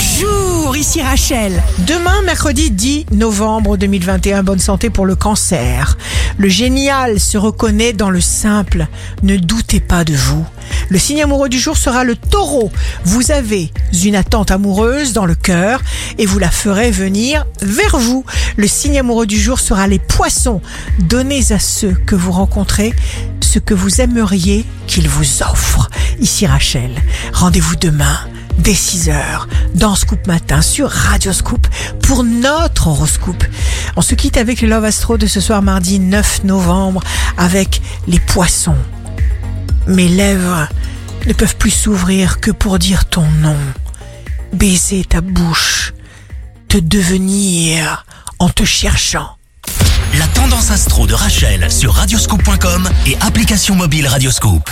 Bonjour, ici Rachel. Demain, mercredi 10 novembre 2021, bonne santé pour le cancer. Le génial se reconnaît dans le simple. Ne doutez pas de vous. Le signe amoureux du jour sera le taureau. Vous avez une attente amoureuse dans le cœur et vous la ferez venir vers vous. Le signe amoureux du jour sera les poissons. Donnez à ceux que vous rencontrez ce que vous aimeriez qu'ils vous offrent. Ici Rachel. Rendez-vous demain dès 6h dans Scoop Matin sur Radio Scoop pour notre horoscope. On se quitte avec le Love Astro de ce soir mardi 9 novembre avec les poissons. Mes lèvres ne peuvent plus s'ouvrir que pour dire ton nom, baiser ta bouche, te devenir en te cherchant. La tendance astro de Rachel sur radioscope.com et application mobile Radioscope.